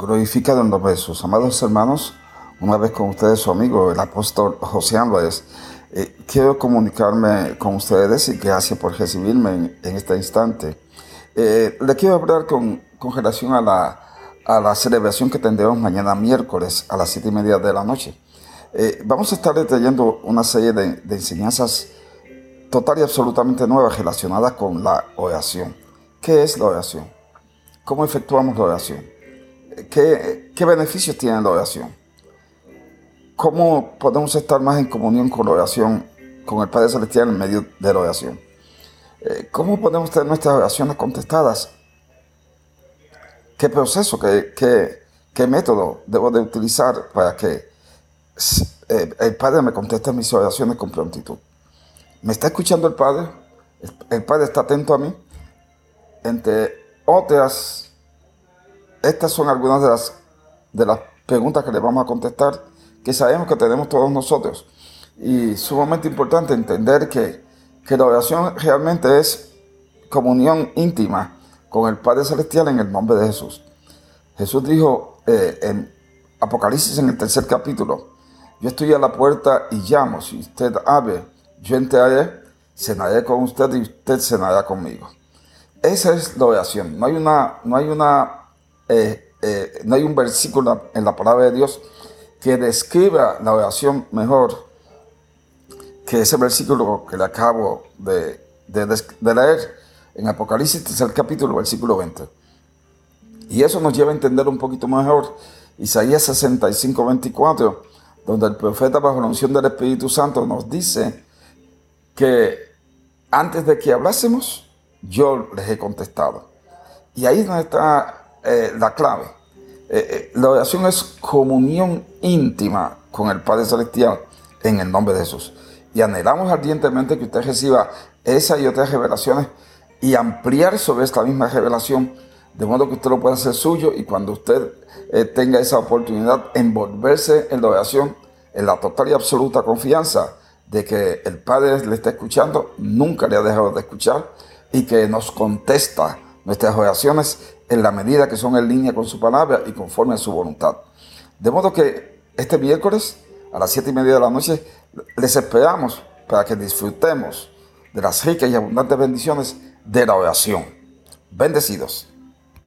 Glorificado en los besos. Amados hermanos, una vez con ustedes su amigo, el apóstol José Álvarez, eh, quiero comunicarme con ustedes y gracias por recibirme en, este instante. Eh, le quiero hablar con, con relación a la, a la celebración que tendremos mañana miércoles a las siete y media de la noche. Eh, vamos a estar leyendo una serie de, de enseñanzas total y absolutamente nuevas relacionadas con la oración. ¿Qué es la oración? ¿Cómo efectuamos la oración? ¿Qué, beneficios tiene la oración? ¿Cómo podemos estar más en comunión con la oración, con el Padre Celestial en medio de la oración? Eh, ¿Cómo podemos tener nuestras oraciones contestadas? ¿Qué proceso, qué, qué, método debo de utilizar para que eh, el Padre me conteste mis oraciones con prontitud? ¿Me está escuchando el Padre? ¿El, Padre está atento a mí? Entre otras estas son algunas de las, de las preguntas que le vamos a contestar, que sabemos que tenemos todos nosotros. Y sumamente importante entender que, que la oración realmente es comunión íntima con el Padre Celestial en el nombre de Jesús. Jesús dijo eh, en Apocalipsis en el tercer capítulo, yo estoy a la puerta y llamo, si usted abre, yo entraré, cenaré con usted y usted cenará conmigo. Esa es la oración, no hay una, no hay una eh, eh, no hay un versículo en la palabra de Dios que describa la oración mejor que ese versículo que le acabo de, leer en Apocalipsis, el capítulo, versículo 20. Y eso nos lleva a entender un poquito mejor Isaías 65, 24, donde el profeta bajo la unción del Espíritu Santo nos dice que antes de que hablásemos, yo les he contestado. Y ahí donde está eh, la clave. Eh, eh, la oración es comunión íntima con el Padre Celestial en el nombre de Jesús. Y anhelamos ardientemente que usted reciba esa y otras revelaciones y ampliar sobre esta misma revelación, de modo que usted lo pueda hacer suyo y cuando usted tenga esa oportunidad, envolverse en la oración en la total y absoluta confianza de que el Padre le está escuchando, nunca le ha dejado de escuchar y que nos contesta nuestras oraciones en la medida que son en línea con su palabra y conforme a su voluntad. De modo que este miércoles a las siete y media de la noche les esperamos para que disfrutemos de las ricas y abundantes bendiciones de la oración. Bendecidos.